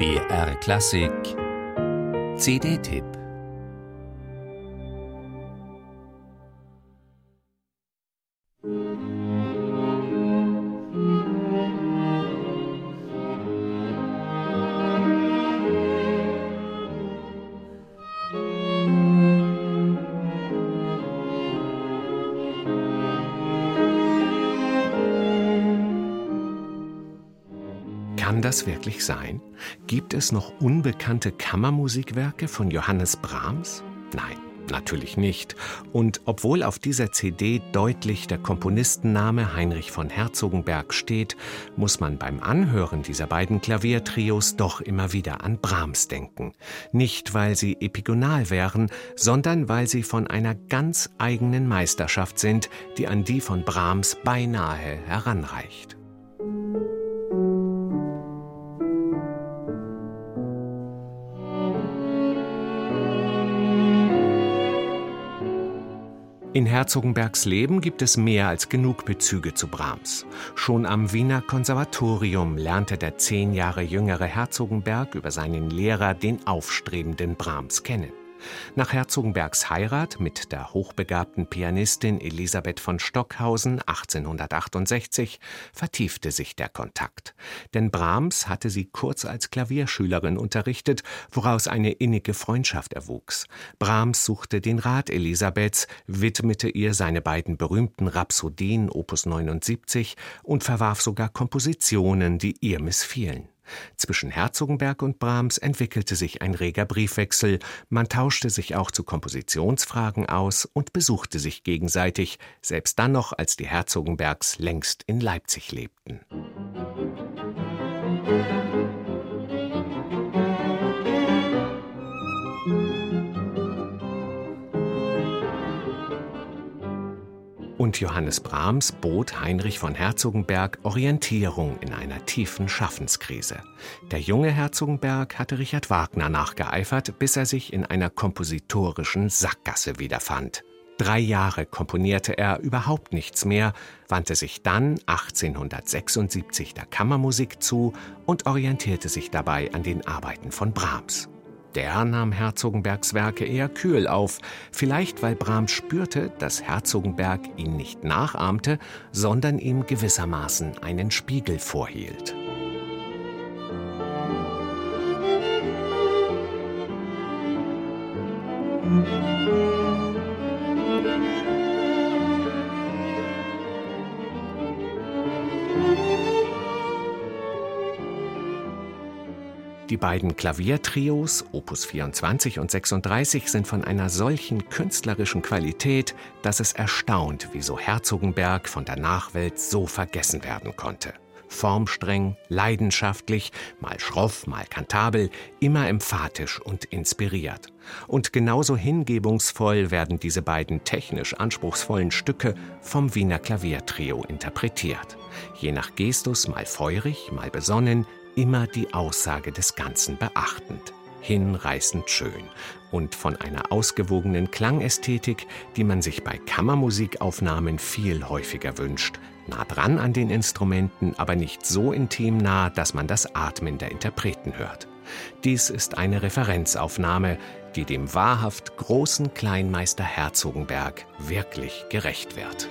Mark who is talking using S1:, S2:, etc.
S1: BR Klassik. CD-Tipp
S2: Das wirklich sein? Gibt es noch unbekannte Kammermusikwerke von Johannes Brahms? Nein, natürlich nicht. Und obwohl auf dieser CD deutlich der Komponistenname Heinrich von Herzogenberg steht, muss man beim Anhören dieser beiden Klaviertrios doch immer wieder an Brahms denken. Nicht, weil sie epigonal wären, sondern weil sie von einer ganz eigenen Meisterschaft sind, die an die von Brahms beinahe heranreicht. In Herzogenbergs Leben gibt es mehr als genug Bezüge zu Brahms. Schon am Wiener Konservatorium lernte der zehn Jahre jüngere Herzogenberg über seinen Lehrer den aufstrebenden Brahms kennen. Nach Herzogenbergs Heirat mit der hochbegabten Pianistin Elisabeth von Stockhausen 1868 vertiefte sich der Kontakt. Denn Brahms hatte sie kurz als Klavierschülerin unterrichtet, woraus eine innige Freundschaft erwuchs. Brahms suchte den Rat Elisabeths, widmete ihr seine beiden berühmten Rhapsodien Opus 79 und verwarf sogar Kompositionen, die ihr missfielen. Zwischen Herzogenberg und Brahms entwickelte sich ein reger Briefwechsel, man tauschte sich auch zu Kompositionsfragen aus und besuchte sich gegenseitig, selbst dann noch, als die Herzogenbergs längst in Leipzig lebten. Und Johannes Brahms bot Heinrich von Herzogenberg Orientierung in einer tiefen Schaffenskrise. Der junge Herzogenberg hatte Richard Wagner nachgeeifert, bis er sich in einer kompositorischen Sackgasse wiederfand. Drei Jahre komponierte er überhaupt nichts mehr, wandte sich dann 1876 der Kammermusik zu und orientierte sich dabei an den Arbeiten von Brahms. Der nahm Herzogenbergs Werke eher kühl auf, vielleicht weil Brahms spürte, dass Herzogenberg ihn nicht nachahmte, sondern ihm gewissermaßen einen Spiegel vorhielt. Die beiden Klaviertrios, Opus 24 und 36, sind von einer solchen künstlerischen Qualität, dass es erstaunt, wieso Herzogenberg von der Nachwelt so vergessen werden konnte. Formstreng, leidenschaftlich, mal schroff, mal kantabel, immer emphatisch und inspiriert. Und genauso hingebungsvoll werden diese beiden technisch anspruchsvollen Stücke vom Wiener Klaviertrio interpretiert. Je nach Gestus mal feurig, mal besonnen, immer die Aussage des Ganzen beachtend, hinreißend schön und von einer ausgewogenen Klangästhetik, die man sich bei Kammermusikaufnahmen viel häufiger wünscht, nah dran an den Instrumenten, aber nicht so intim nah, dass man das Atmen der Interpreten hört. Dies ist eine Referenzaufnahme, die dem wahrhaft großen Kleinmeister Herzogenberg wirklich gerecht wird.